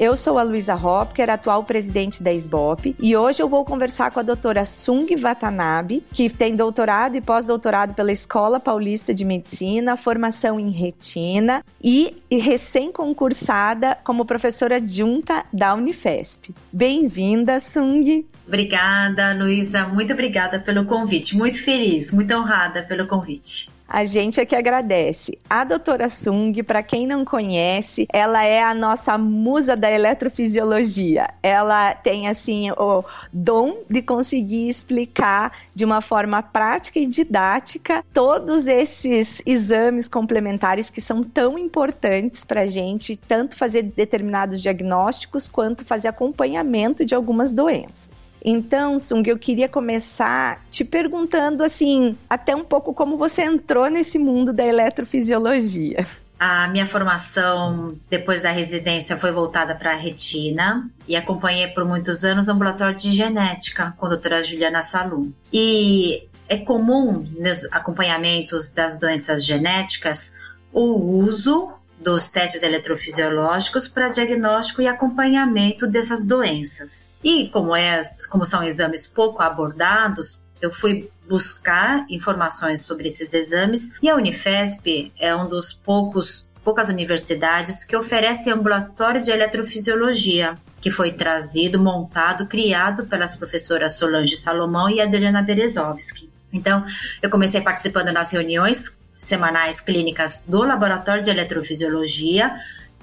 Eu sou a Luísa Hopker, atual presidente da SBOP, e hoje eu vou conversar com a doutora Sung Watanabe, que tem doutorado e pós-doutorado pela Escola Paulista de Medicina, formação em retina e recém-concursada como professora adjunta da Unifesp. Bem-vinda, Sung. Obrigada, Luísa. Muito obrigada pelo convite. Muito feliz, muito honrada pelo convite. A gente é que agradece. A doutora Sung, para quem não conhece, ela é a nossa musa da eletrofisiologia. Ela tem, assim, o dom de conseguir explicar de uma forma prática e didática todos esses exames complementares que são tão importantes para a gente, tanto fazer determinados diagnósticos quanto fazer acompanhamento de algumas doenças. Então, Sung, eu queria começar te perguntando assim, até um pouco como você entrou nesse mundo da eletrofisiologia. A minha formação depois da residência foi voltada para a retina e acompanhei por muitos anos o ambulatório de genética com a doutora Juliana Salum. E é comum nos acompanhamentos das doenças genéticas o uso dos testes eletrofisiológicos para diagnóstico e acompanhamento dessas doenças. E como é, como são exames pouco abordados, eu fui buscar informações sobre esses exames e a Unifesp é um dos poucos poucas universidades que oferece ambulatório de eletrofisiologia, que foi trazido, montado, criado pelas professoras Solange Salomão e Adriana Berezovski. Então, eu comecei participando nas reuniões semanais clínicas do Laboratório de Eletrofisiologia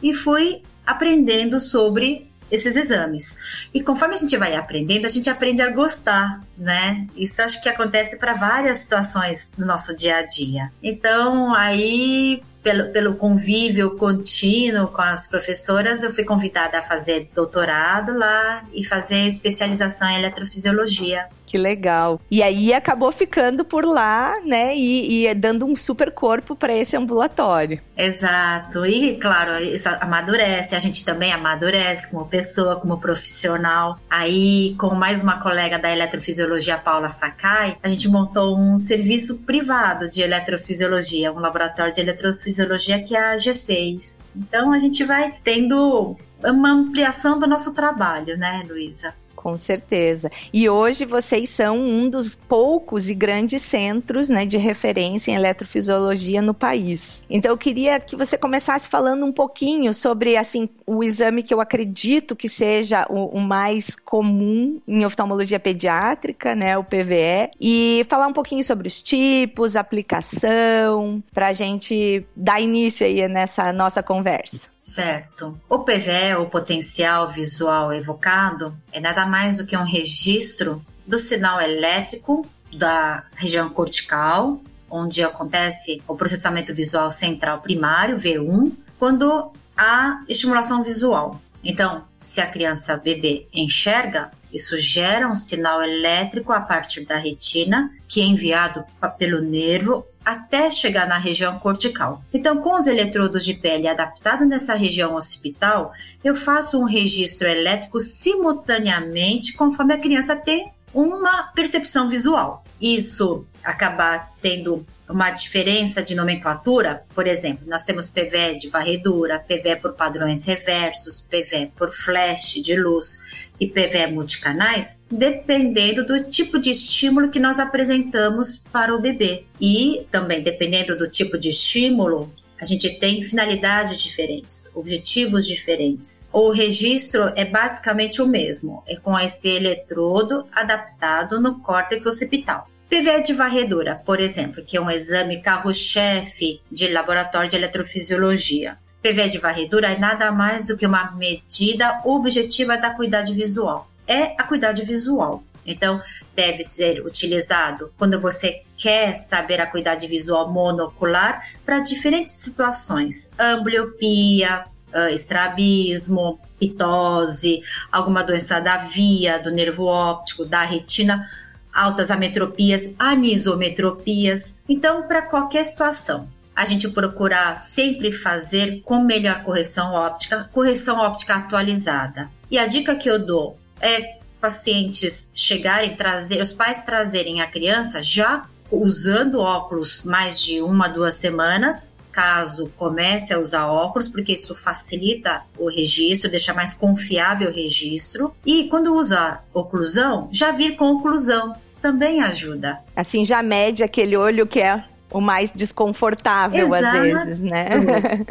e fui aprendendo sobre esses exames. E conforme a gente vai aprendendo, a gente aprende a gostar, né? Isso acho que acontece para várias situações no nosso dia a dia. Então, aí pelo, pelo convívio contínuo com as professoras, eu fui convidada a fazer doutorado lá e fazer especialização em eletrofisiologia. Que legal. E aí acabou ficando por lá, né? E, e dando um super corpo para esse ambulatório. Exato. E, claro, isso amadurece. A gente também amadurece como pessoa, como profissional. Aí, com mais uma colega da eletrofisiologia, Paula Sakai, a gente montou um serviço privado de eletrofisiologia, um laboratório de eletrofisiologia fisiologia, que é a G6. Então a gente vai tendo uma ampliação do nosso trabalho, né, Luísa? Com certeza. E hoje vocês são um dos poucos e grandes centros né, de referência em eletrofisiologia no país. Então eu queria que você começasse falando um pouquinho sobre assim o exame que eu acredito que seja o, o mais comum em oftalmologia pediátrica, né, o PVE, e falar um pouquinho sobre os tipos, aplicação, para a gente dar início aí nessa nossa conversa. Certo. O PVE, o potencial visual evocado, é nada mais do que um registro do sinal elétrico da região cortical, onde acontece o processamento visual central primário, V1, quando há estimulação visual. Então, se a criança bebê enxerga, isso gera um sinal elétrico a partir da retina, que é enviado pelo nervo até chegar na região cortical. Então, com os eletrodos de pele adaptados nessa região occipital, eu faço um registro elétrico simultaneamente conforme a criança tem uma percepção visual. Isso acabar tendo uma diferença de nomenclatura, por exemplo, nós temos PVE de varredura, PVE por padrões reversos, PVE por flash de luz e PVE multicanais, dependendo do tipo de estímulo que nós apresentamos para o bebê. E também dependendo do tipo de estímulo, a gente tem finalidades diferentes, objetivos diferentes. O registro é basicamente o mesmo, é com esse eletrodo adaptado no córtex occipital. PVE de varredura, por exemplo, que é um exame carro-chefe de laboratório de eletrofisiologia. PVE de varredura é nada mais do que uma medida objetiva da acuidade visual. É a acuidade visual. Então, deve ser utilizado quando você quer saber a acuidade visual monocular para diferentes situações: ambliopia, uh, estrabismo, pitose, alguma doença da via, do nervo óptico, da retina, altas ametropias, anisometropias. Então, para qualquer situação, a gente procurar sempre fazer com melhor correção óptica, correção óptica atualizada. E a dica que eu dou é pacientes chegarem, trazer, os pais trazerem a criança já usando óculos mais de uma, duas semanas, caso comece a usar óculos, porque isso facilita o registro, deixa mais confiável o registro. E quando usa oclusão, já vir com oclusão também ajuda. Assim já mede aquele olho que é o mais desconfortável Exato. às vezes, né?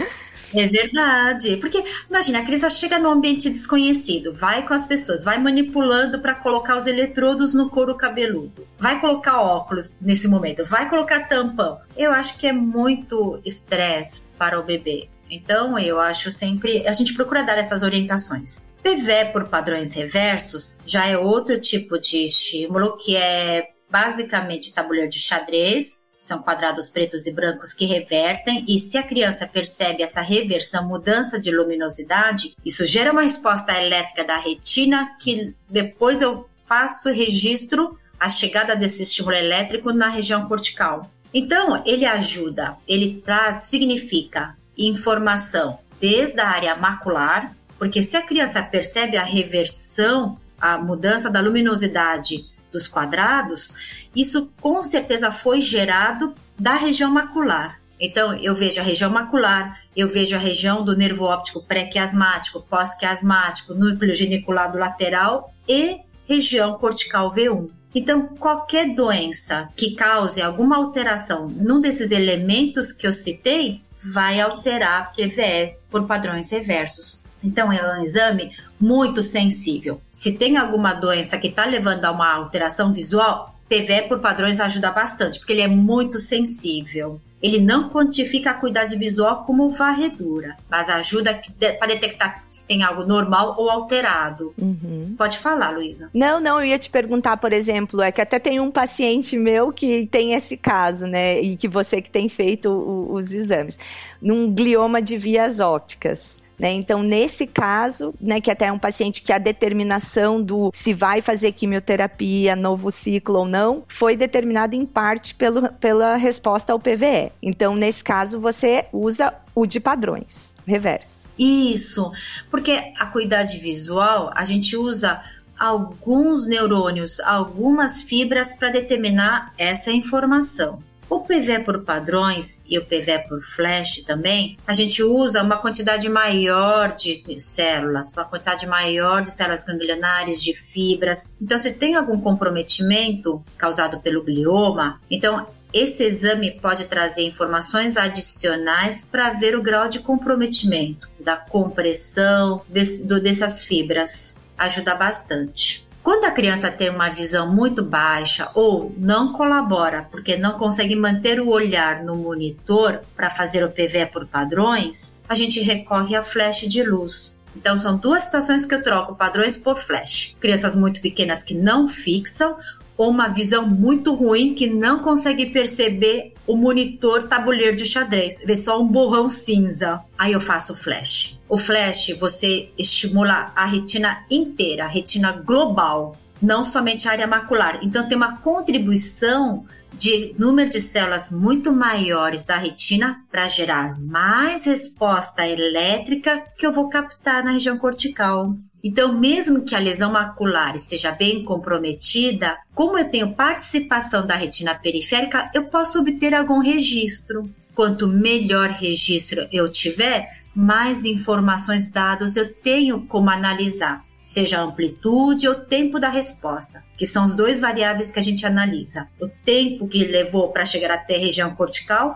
É verdade. Porque, imagina, a criança chega num ambiente desconhecido, vai com as pessoas, vai manipulando para colocar os eletrodos no couro cabeludo, vai colocar óculos nesse momento, vai colocar tampão. Eu acho que é muito estresse para o bebê. Então, eu acho sempre. A gente procura dar essas orientações. PV por padrões reversos já é outro tipo de estímulo que é basicamente tabuleiro de xadrez são quadrados pretos e brancos que revertem, e se a criança percebe essa reversão, mudança de luminosidade, isso gera uma resposta elétrica da retina que depois eu faço registro a chegada desse estímulo elétrico na região cortical. Então, ele ajuda, ele traz, significa informação desde a área macular, porque se a criança percebe a reversão, a mudança da luminosidade dos quadrados, isso com certeza foi gerado da região macular. Então, eu vejo a região macular, eu vejo a região do nervo óptico pré-quiasmático, pós-quiasmático, núcleo geniculado lateral e região cortical V1. Então, qualquer doença que cause alguma alteração num desses elementos que eu citei, vai alterar a PVE por padrões reversos. Então, é um exame muito sensível. Se tem alguma doença que está levando a uma alteração visual, PVE por padrões ajuda bastante, porque ele é muito sensível. Ele não quantifica a acuidade visual como varredura, mas ajuda para detectar se tem algo normal ou alterado. Uhum. Pode falar, Luísa. Não, não, eu ia te perguntar, por exemplo, é que até tem um paciente meu que tem esse caso, né? E que você que tem feito o, os exames. Num glioma de vias ópticas. Né? Então, nesse caso, né, que até é um paciente que a determinação do se vai fazer quimioterapia, novo ciclo ou não, foi determinado em parte pelo, pela resposta ao PVE. Então, nesse caso, você usa o de padrões reversos. Isso, porque a cuidade visual, a gente usa alguns neurônios, algumas fibras para determinar essa informação. O PV por padrões e o PV por flash também, a gente usa uma quantidade maior de células, uma quantidade maior de células ganglionares, de fibras. Então, se tem algum comprometimento causado pelo glioma, então esse exame pode trazer informações adicionais para ver o grau de comprometimento da compressão desse, do, dessas fibras. Ajuda bastante. Quando a criança tem uma visão muito baixa ou não colabora porque não consegue manter o olhar no monitor para fazer o PV por padrões, a gente recorre a flash de luz. Então são duas situações que eu troco padrões por flash. Crianças muito pequenas que não fixam ou uma visão muito ruim que não consegue perceber o monitor tabuleiro de xadrez, vê só um borrão cinza. Aí eu faço flash. O flash você estimula a retina inteira, a retina global, não somente a área macular. Então tem uma contribuição de número de células muito maiores da retina para gerar mais resposta elétrica que eu vou captar na região cortical. Então, mesmo que a lesão macular esteja bem comprometida, como eu tenho participação da retina periférica, eu posso obter algum registro. Quanto melhor registro eu tiver, mais informações dados eu tenho como analisar, seja a amplitude ou tempo da resposta, que são os dois variáveis que a gente analisa. O tempo que levou para chegar até a região cortical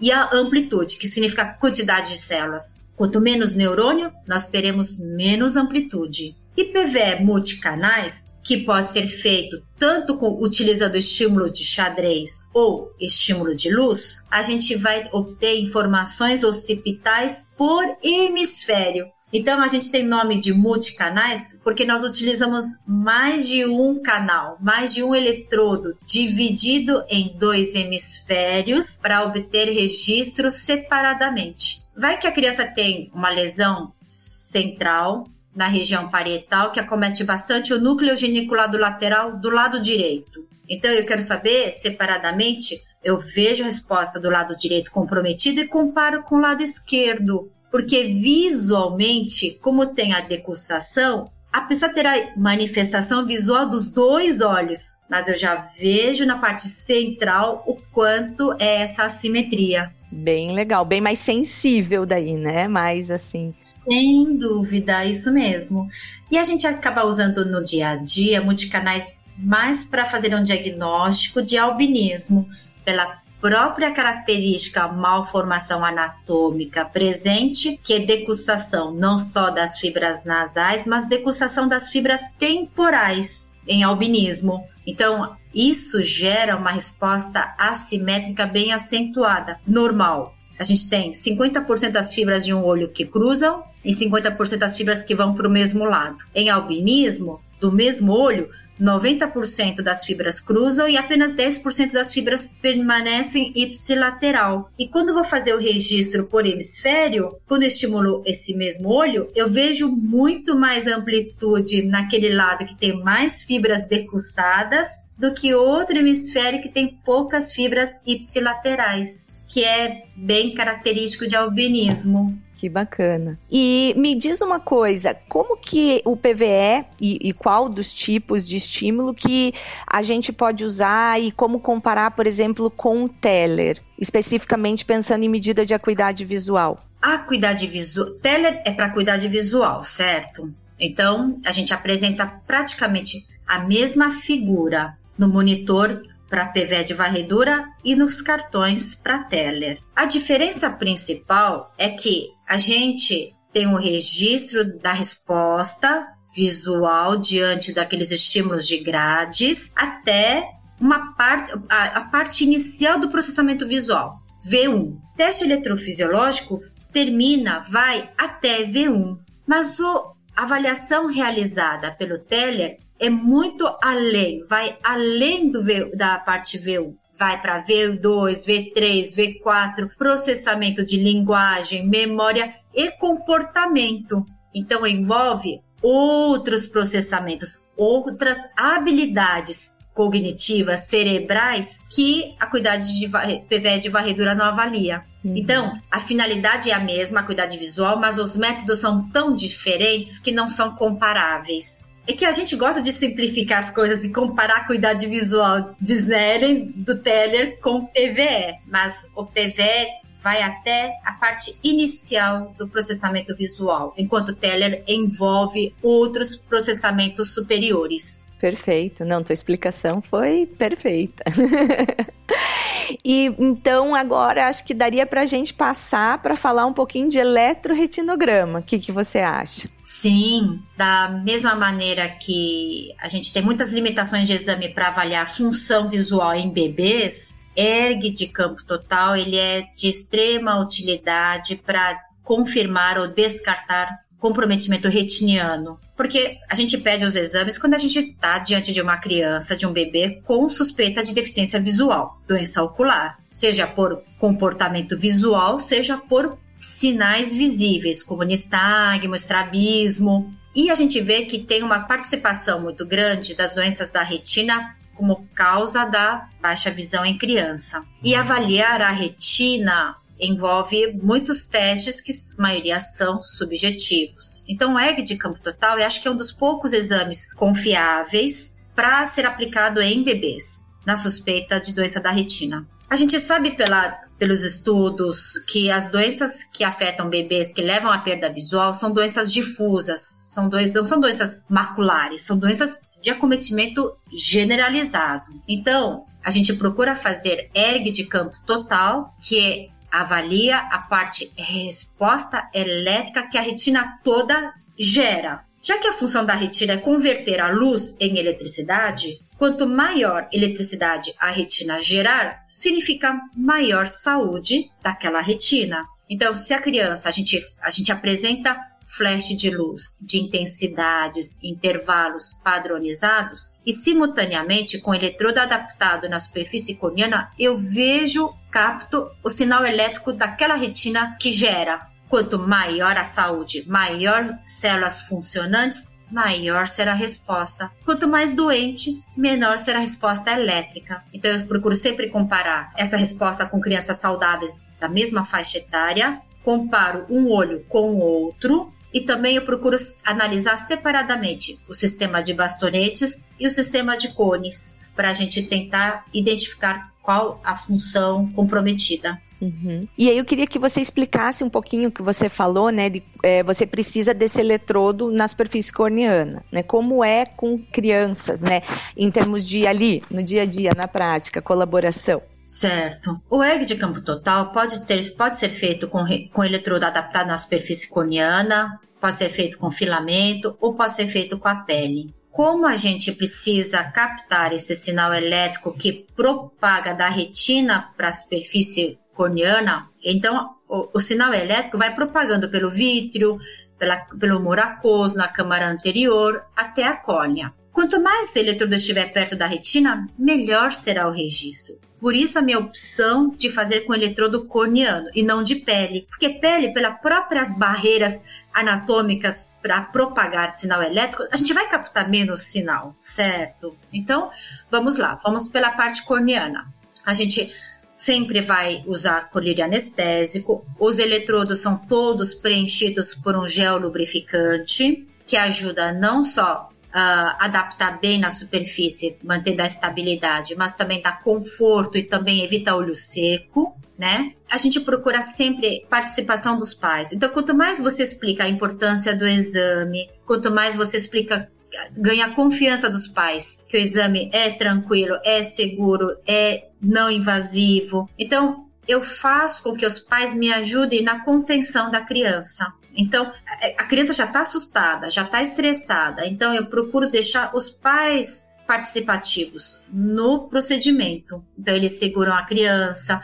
e a amplitude, que significa quantidade de células. Quanto menos neurônio, nós teremos menos amplitude. E PVE multicanais, que pode ser feito tanto com, utilizando estímulo de xadrez ou estímulo de luz, a gente vai obter informações occipitais por hemisfério. Então a gente tem nome de multicanais porque nós utilizamos mais de um canal, mais de um eletrodo dividido em dois hemisférios para obter registros separadamente. Vai que a criança tem uma lesão central na região parietal que acomete bastante o núcleo geniculado lateral do lado direito. Então eu quero saber separadamente, eu vejo a resposta do lado direito comprometido e comparo com o lado esquerdo porque visualmente, como tem a decussação, a pessoa terá manifestação visual dos dois olhos, mas eu já vejo na parte central o quanto é essa assimetria. Bem legal, bem mais sensível daí, né? Mais assim. Sem dúvida, isso mesmo. E a gente acaba usando no dia a dia multicanais mais para fazer um diagnóstico de albinismo, pela própria característica malformação anatômica presente, que é decussação não só das fibras nasais, mas decussação das fibras temporais em albinismo. Então, isso gera uma resposta assimétrica bem acentuada, normal. A gente tem 50% das fibras de um olho que cruzam e 50% das fibras que vão para o mesmo lado. Em albinismo, do mesmo olho, 90% das fibras cruzam e apenas 10% das fibras permanecem ipsilateral. E quando vou fazer o registro por hemisfério, quando eu estimulo esse mesmo olho, eu vejo muito mais amplitude naquele lado que tem mais fibras decussadas do que outro hemisfério que tem poucas fibras ipsilaterais, que é bem característico de albinismo. Que bacana. E me diz uma coisa, como que o PVE e, e, qual dos tipos de estímulo que a gente pode usar e como comparar, por exemplo, com o Teller, especificamente pensando em medida de acuidade visual? Acuidade visual, Teller é para acuidade visual, certo? Então, a gente apresenta praticamente a mesma figura no monitor para PVE de varredura e nos cartões para Teller. A diferença principal é que a gente tem um registro da resposta visual diante daqueles estímulos de grades até uma parte a, a parte inicial do processamento visual, V1. Teste eletrofisiológico termina, vai até V1, mas a avaliação realizada pelo Teller é muito além, vai além do v, da parte V1. Vai para V2, V3, V4, processamento de linguagem, memória e comportamento. Então envolve outros processamentos, outras habilidades cognitivas cerebrais que a cuidade de PVE de varredura não avalia. Uhum. Então, a finalidade é a mesma, a cuidade visual, mas os métodos são tão diferentes que não são comparáveis é que a gente gosta de simplificar as coisas e comparar a cuidado visual de Snellen do Teller com o PVE, mas o PVE vai até a parte inicial do processamento visual, enquanto o Teller envolve outros processamentos superiores. Perfeito. Não, tua explicação foi perfeita. e então agora acho que daria para a gente passar para falar um pouquinho de eletroretinograma. O que, que você acha? Sim, da mesma maneira que a gente tem muitas limitações de exame para avaliar função visual em bebês, ERG de campo total ele é de extrema utilidade para confirmar ou descartar comprometimento retiniano. Porque a gente pede os exames quando a gente está diante de uma criança, de um bebê com suspeita de deficiência visual, doença ocular, seja por comportamento visual, seja por sinais visíveis, como nistagmo, estrabismo. E a gente vê que tem uma participação muito grande das doenças da retina como causa da baixa visão em criança. E avaliar a retina envolve muitos testes que a maioria são subjetivos. Então, o ERG de campo total, eu acho que é um dos poucos exames confiáveis para ser aplicado em bebês na suspeita de doença da retina. A gente sabe pela, pelos estudos que as doenças que afetam bebês que levam à perda visual são doenças difusas, são doenças, não são doenças maculares, são doenças de acometimento generalizado. Então, a gente procura fazer ERG de campo total, que é avalia a parte resposta elétrica que a retina toda gera, Já que a função da retina é converter a luz em eletricidade, quanto maior eletricidade a retina gerar, significa maior saúde daquela retina. Então, se a criança, a gente, a gente apresenta flash de luz de intensidades, intervalos padronizados e simultaneamente com o eletrodo adaptado na superfície corneana, eu vejo, capto o sinal elétrico daquela retina que gera. Quanto maior a saúde, maior células funcionantes, maior será a resposta. Quanto mais doente, menor será a resposta elétrica. Então eu procuro sempre comparar essa resposta com crianças saudáveis da mesma faixa etária, comparo um olho com o outro e também eu procuro analisar separadamente o sistema de bastonetes e o sistema de cones para a gente tentar identificar qual a função comprometida. Uhum. E aí eu queria que você explicasse um pouquinho o que você falou, né? De, é, você precisa desse eletrodo na superfície corneana, né? Como é com crianças, né? Em termos de ali, no dia a dia, na prática, colaboração. Certo. O ERG de campo total pode, ter, pode ser feito com, com eletrodo adaptado na superfície corneana, pode ser feito com filamento ou pode ser feito com a pele. Como a gente precisa captar esse sinal elétrico que propaga da retina para a superfície corneana, então o, o, sinal elétrico vai propagando pelo vítreo, pela, pelo humor aquoso na câmara anterior até a córnea. Quanto mais esse eletrodo estiver perto da retina, melhor será o registro. Por isso a minha opção de fazer com eletrodo corneano e não de pele, porque pele, pelas próprias barreiras anatômicas para propagar sinal elétrico, a gente vai captar menos sinal, certo? Então, vamos lá, vamos pela parte corneana. A gente sempre vai usar colírio anestésico. Os eletrodos são todos preenchidos por um gel lubrificante que ajuda não só adaptar bem na superfície, mantendo a estabilidade, mas também dá conforto e também evita olho seco, né? A gente procura sempre participação dos pais. Então, quanto mais você explica a importância do exame, quanto mais você explica ganha confiança dos pais, que o exame é tranquilo, é seguro, é não invasivo. Então, eu faço com que os pais me ajudem na contenção da criança. Então, a criança já está assustada, já está estressada. Então, eu procuro deixar os pais participativos no procedimento. Então, eles seguram a criança.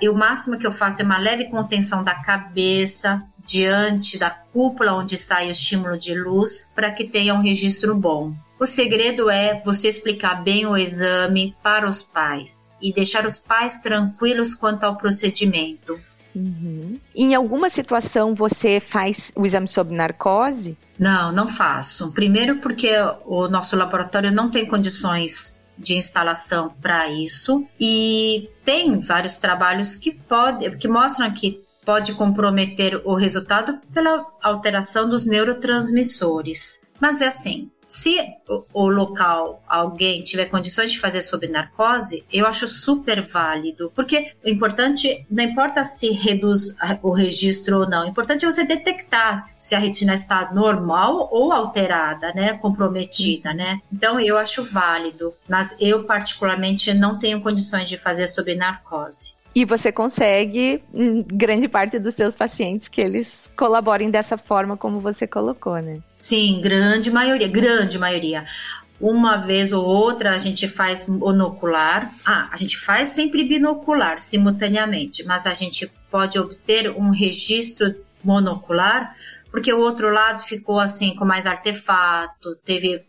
E o máximo que eu faço é uma leve contenção da cabeça diante da cúpula onde sai o estímulo de luz para que tenha um registro bom. O segredo é você explicar bem o exame para os pais e deixar os pais tranquilos quanto ao procedimento. Uhum. Em alguma situação você faz o exame sob narcose? Não, não faço. Primeiro porque o nosso laboratório não tem condições de instalação para isso e tem vários trabalhos que pode, que mostram que pode comprometer o resultado pela alteração dos neurotransmissores. Mas é assim, se o, local, alguém tiver condições de fazer sob narcose, eu acho super válido, porque o importante não importa se reduz o registro ou não, o importante é você detectar se a retina está normal ou alterada, né, comprometida, né? Então eu acho válido, mas eu particularmente não tenho condições de fazer sob narcose. E você consegue, em grande parte dos seus pacientes, que eles colaborem dessa forma como você colocou, né? Sim, grande maioria, grande maioria. Uma vez ou outra a gente faz monocular. Ah, a gente faz sempre binocular, simultaneamente, mas a gente pode obter um registro monocular porque o outro lado ficou assim com mais artefato, teve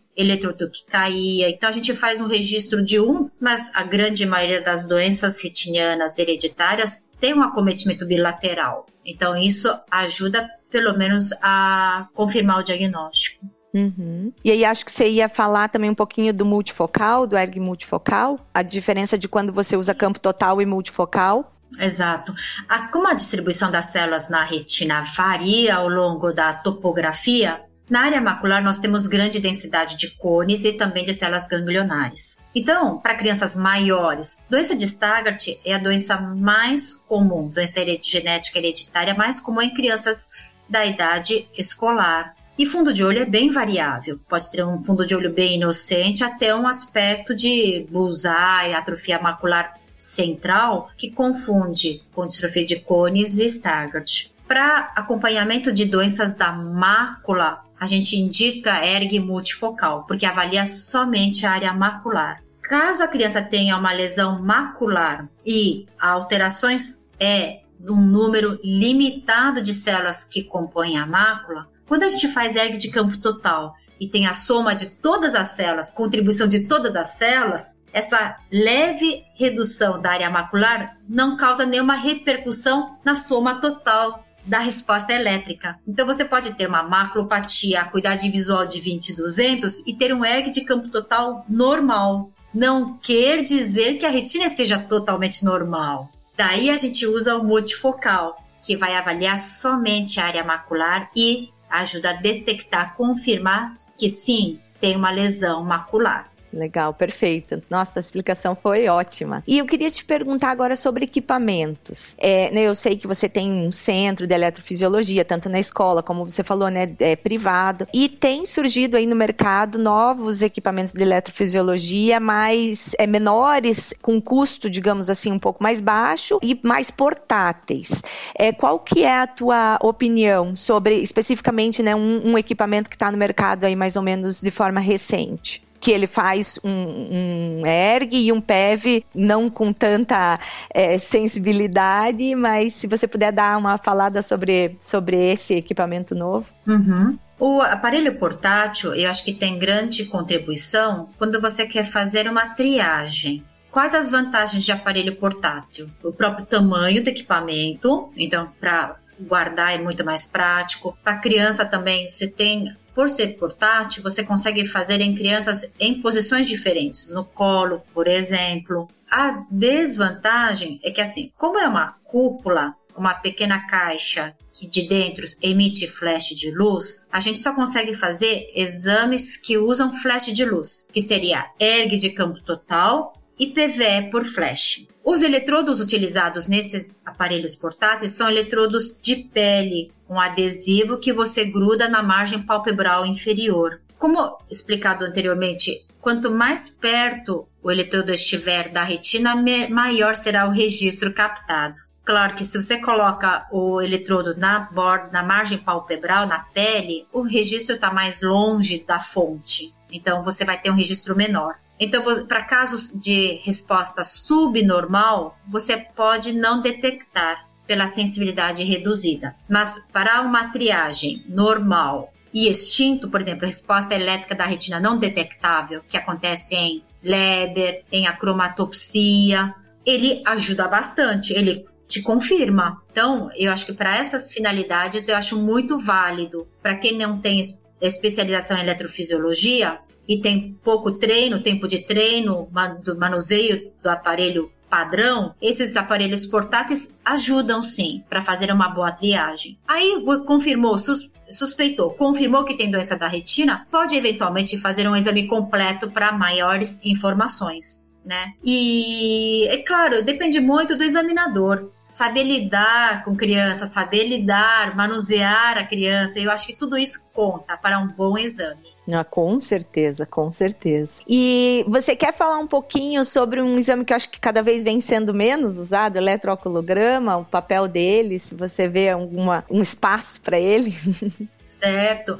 caía. Então a gente faz um registro de um, mas a grande maioria das doenças retinianas hereditárias tem um acometimento bilateral. Então isso ajuda pelo menos a confirmar o diagnóstico. Uhum. E aí acho que você ia falar também um pouquinho do multifocal, do ERG multifocal, a diferença de quando você usa campo total e multifocal. Exato. A, como a distribuição das células na retina varia ao longo da topografia, na área macular, nós temos grande densidade de cones e também de células ganglionares. Então, para crianças maiores, doença de Stargardt é a doença mais comum, doença genética hereditária mais comum em crianças da idade escolar. E fundo de olho é bem variável. Pode ter um fundo de olho bem inocente até um aspecto de bullseye, atrofia macular central, que confunde com distrofia de cones e Stargardt. Para acompanhamento de doenças da mácula, a gente indica ERG multifocal, porque avalia somente a área macular. Caso a criança tenha uma lesão macular e alterações é um número limitado de células que compõem a mácula, quando a gente faz ERG de campo total e tem a soma de todas as células, contribuição de todas as células, essa leve redução da área macular não causa nenhuma repercussão na soma total da resposta elétrica. Então você pode ter uma maculopatia, acuidade visual de 20 200 e ter um ERG de campo total normal. Não quer dizer que a retina esteja totalmente normal. Daí a gente usa o multifocal, que vai avaliar somente a área macular e ajuda a detectar, confirmar que sim, tem uma lesão macular. Legal, perfeito. Nossa, a explicação foi ótima. E eu queria te perguntar agora sobre equipamentos. É, né, eu sei que você tem um centro de eletrofisiologia, tanto na escola, como você falou, né, é, privado. E tem surgido aí no mercado novos equipamentos de eletrofisiologia mais é, menores, com custo, digamos assim, um pouco mais baixo e mais portáteis. É, qual que é a tua opinião sobre, especificamente, né, um, um equipamento que está no mercado aí mais ou menos de forma recente? Que ele faz um, um ERG e um PEV não com tanta é, sensibilidade, mas se você puder dar uma falada sobre, sobre esse equipamento novo. Uhum. O aparelho portátil, eu acho que tem grande contribuição quando você quer fazer uma triagem. Quais as vantagens de aparelho portátil? O próprio tamanho do equipamento, então para guardar é muito mais prático. Para criança também, você tem por ser portátil, você consegue fazer em crianças em posições diferentes, no colo, por exemplo. A desvantagem é que, assim, como é uma cúpula, uma pequena caixa que de dentro emite flash de luz, a gente só consegue fazer exames que usam flash de luz, que seria ERG de campo total e PVE por flash. Os eletrodos utilizados nesses aparelhos portáteis são eletrodos de pele, um adesivo que você gruda na margem palpebral inferior. Como explicado anteriormente, quanto mais perto o eletrodo estiver da retina, maior será o registro captado. Claro que se você coloca o eletrodo na borda, na margem palpebral, na pele, o registro está mais longe da fonte. Então você vai ter um registro menor. Então, para casos de resposta subnormal, você pode não detectar pela sensibilidade reduzida. Mas para uma triagem normal e extinto, por exemplo, resposta elétrica da retina não detectável, que acontece em Leber, em acromatopsia, ele ajuda bastante, ele te confirma. Então, eu acho que para essas finalidades eu acho muito válido. Para quem não tem especialização em eletrofisiologia, e tem pouco treino, tempo de treino, do manuseio do aparelho padrão, esses aparelhos portáteis ajudam sim para fazer uma boa triagem. Aí confirmou, sus suspeitou, confirmou que tem doença da retina, pode eventualmente fazer um exame completo para maiores informações. Né? E é claro, depende muito do examinador. Saber lidar com criança, saber lidar, manusear a criança, eu acho que tudo isso conta para um bom exame. Ah, com certeza, com certeza. E você quer falar um pouquinho sobre um exame que eu acho que cada vez vem sendo menos usado, eletrooculograma, o papel dele, se você vê alguma, um espaço para ele? Certo.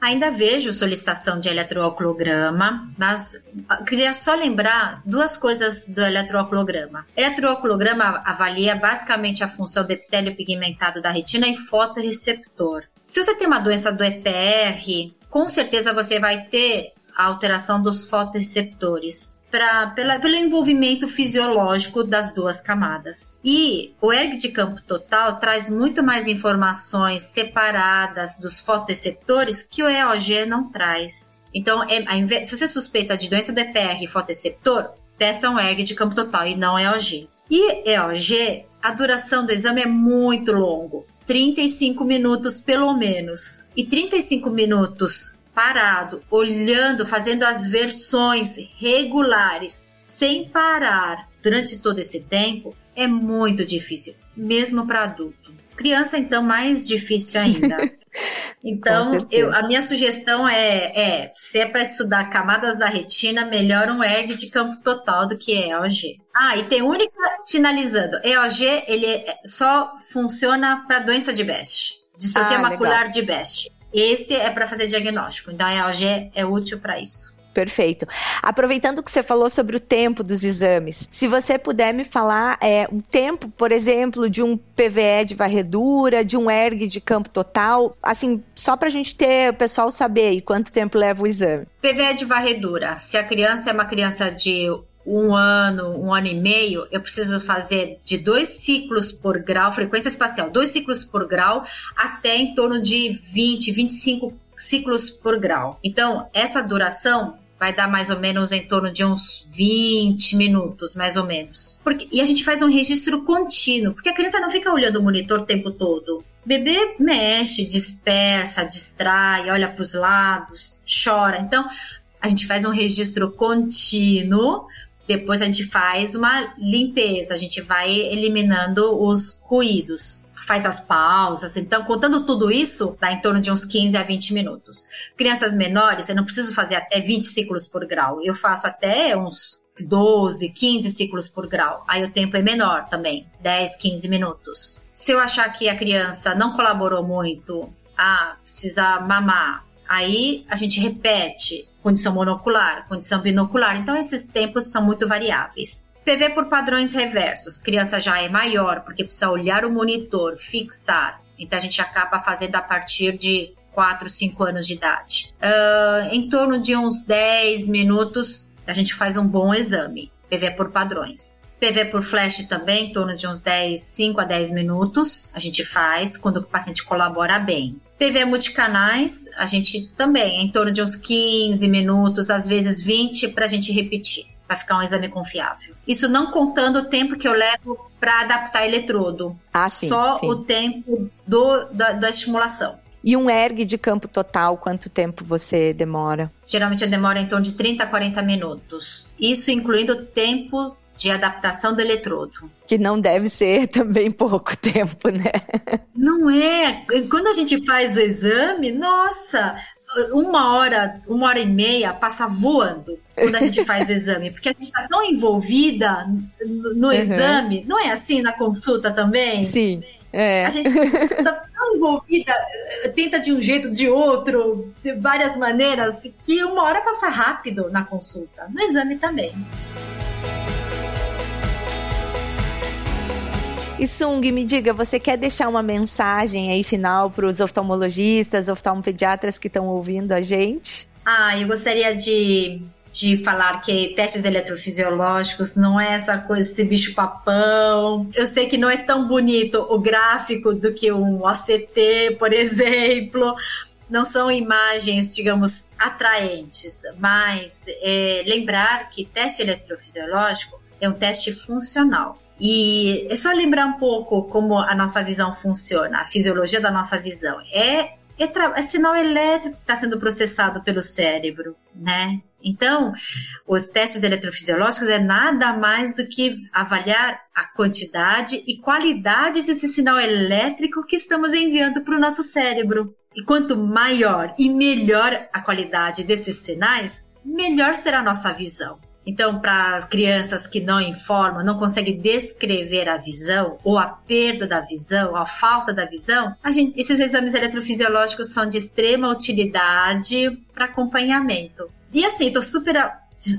Ainda vejo solicitação de eletrooculograma, mas queria só lembrar duas coisas do eletrooculograma. Eletrooculograma avalia basicamente a função do epitélio pigmentado da retina e fotoreceptor. Se você tem uma doença do EPR, com certeza você vai ter a alteração dos fotoreceptores. Pra, pela, pelo envolvimento fisiológico das duas camadas. E o ERG de campo total traz muito mais informações separadas dos fotoreceptores que o EOG não traz. Então, é, se você suspeita de doença do EPR e fotoreceptor, peça um ERG de campo total e não EOG. E EOG, a duração do exame é muito longo. 35 minutos pelo menos. E 35 minutos parado, olhando, fazendo as versões regulares, sem parar durante todo esse tempo, é muito difícil, mesmo para adulto. Criança, então, mais difícil ainda. Então, eu, a minha sugestão é, é se é para estudar camadas da retina, melhor um ERG de campo total do que EOG. Ah, e tem única, finalizando, EOG, ele é, só funciona para doença de Best, distrofia ah, macular legal. de Best. Esse é para fazer diagnóstico, então EOG é útil para isso. Perfeito. Aproveitando que você falou sobre o tempo dos exames, se você puder me falar é, um tempo, por exemplo, de um PVE de varredura, de um ERG de campo total, assim, só para a gente ter, o pessoal saber quanto tempo leva o exame. PVE de varredura, se a criança é uma criança de um ano, um ano e meio, eu preciso fazer de dois ciclos por grau, frequência espacial, dois ciclos por grau, até em torno de 20, 25 ciclos por grau. Então, essa duração vai dar mais ou menos em torno de uns 20 minutos, mais ou menos. Porque, e a gente faz um registro contínuo, porque a criança não fica olhando o monitor o tempo todo. Bebê mexe, dispersa, distrai, olha para os lados, chora. Então, a gente faz um registro contínuo depois a gente faz uma limpeza, a gente vai eliminando os ruídos faz as pausas. Então, contando tudo isso, dá em torno de uns 15 a 20 minutos. Crianças menores, eu não preciso fazer até 20 ciclos por grau. Eu faço até uns 12, 15 ciclos por grau. Aí o tempo é menor também, 10, 15 minutos. Se eu achar que a criança não colaborou muito, ah, precisa mamar, aí a gente repete condição monocular, condição binocular. Então esses tempos são muito variáveis. PV por padrões reversos. Criança já é maior, porque precisa olhar o monitor, fixar. Então a gente acaba fazendo a partir de 4, 5 anos de idade. Uh, em torno de uns 10 minutos, a gente faz um bom exame. PV por padrões. PV por flash também, em torno de uns 10, 5 a 10 minutos, a gente faz quando o paciente colabora bem. PV multicanais, a gente também, em torno de uns 15 minutos, às vezes 20, para a gente repetir para ficar um exame confiável. Isso não contando o tempo que eu levo para adaptar eletrodo. Ah, sim, Só sim. o tempo do, da, da estimulação. E um erg de campo total, quanto tempo você demora? Geralmente eu demoro em torno de 30 a 40 minutos. Isso incluindo o tempo de adaptação do eletrodo. Que não deve ser também pouco tempo, né? Não é. Quando a gente faz o exame, nossa, uma hora, uma hora e meia passa voando quando a gente faz o exame, porque a gente está tão envolvida no uhum. exame, não é assim na consulta também? Sim. É. A gente está tão envolvida, tenta de um jeito, de outro, de várias maneiras, que uma hora passa rápido na consulta. No exame também. E Sung, me diga, você quer deixar uma mensagem aí final para os oftalmologistas, oftalmopediatras que estão ouvindo a gente? Ah, eu gostaria de, de falar que testes eletrofisiológicos não é essa coisa, esse bicho papão. Eu sei que não é tão bonito o gráfico do que um OCT, por exemplo, não são imagens, digamos, atraentes, mas é, lembrar que teste eletrofisiológico é um teste funcional. E é só lembrar um pouco como a nossa visão funciona, a fisiologia da nossa visão. É, é, é sinal elétrico que está sendo processado pelo cérebro, né? Então, os testes eletrofisiológicos é nada mais do que avaliar a quantidade e qualidade desse sinal elétrico que estamos enviando para o nosso cérebro. E quanto maior e melhor a qualidade desses sinais, melhor será a nossa visão. Então, para crianças que não informam, não conseguem descrever a visão, ou a perda da visão, a falta da visão, gente, esses exames eletrofisiológicos são de extrema utilidade para acompanhamento. E assim, estou super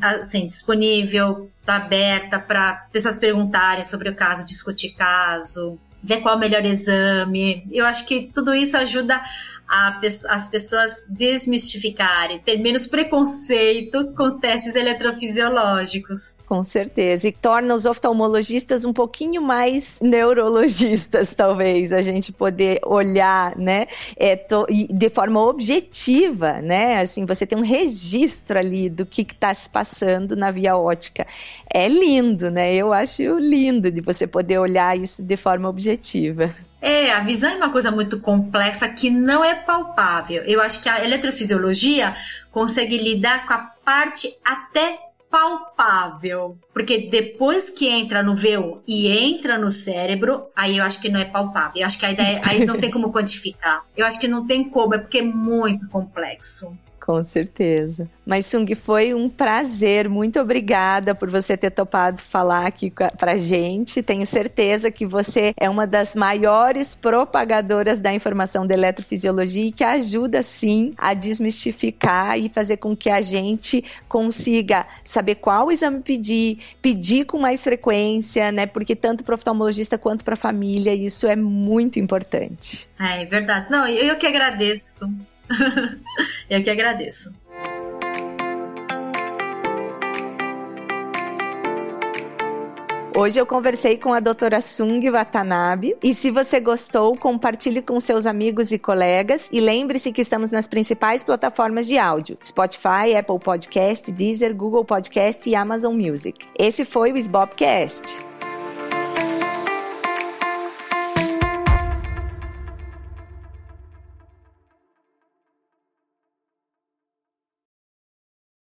assim, disponível, tá aberta para pessoas perguntarem sobre o caso, discutir caso, ver qual é o melhor exame. Eu acho que tudo isso ajuda a, as pessoas desmistificarem, ter menos preconceito com testes eletrofisiológicos. Com certeza. E torna os oftalmologistas um pouquinho mais neurologistas, talvez, a gente poder olhar, né, é, to, de forma objetiva, né? Assim, você tem um registro ali do que está se passando na via ótica. É lindo, né? Eu acho lindo de você poder olhar isso de forma objetiva. É, a visão é uma coisa muito complexa que não é palpável. Eu acho que a eletrofisiologia consegue lidar com a parte até palpável. Porque depois que entra no véu e entra no cérebro, aí eu acho que não é palpável. Eu acho que a ideia, aí não tem como quantificar. Eu acho que não tem como, é porque é muito complexo. Com certeza. Mas, Sung, foi um prazer. Muito obrigada por você ter topado falar aqui pra gente. Tenho certeza que você é uma das maiores propagadoras da informação da eletrofisiologia e que ajuda, sim, a desmistificar e fazer com que a gente consiga saber qual exame pedir, pedir com mais frequência, né? Porque tanto para o oftalmologista quanto para a família, isso é muito importante. É, é verdade. Não, eu que agradeço. eu que agradeço. Hoje eu conversei com a doutora Sung Watanabe. E se você gostou, compartilhe com seus amigos e colegas. E lembre-se que estamos nas principais plataformas de áudio: Spotify, Apple Podcast, Deezer, Google Podcast e Amazon Music. Esse foi o Sbobcast.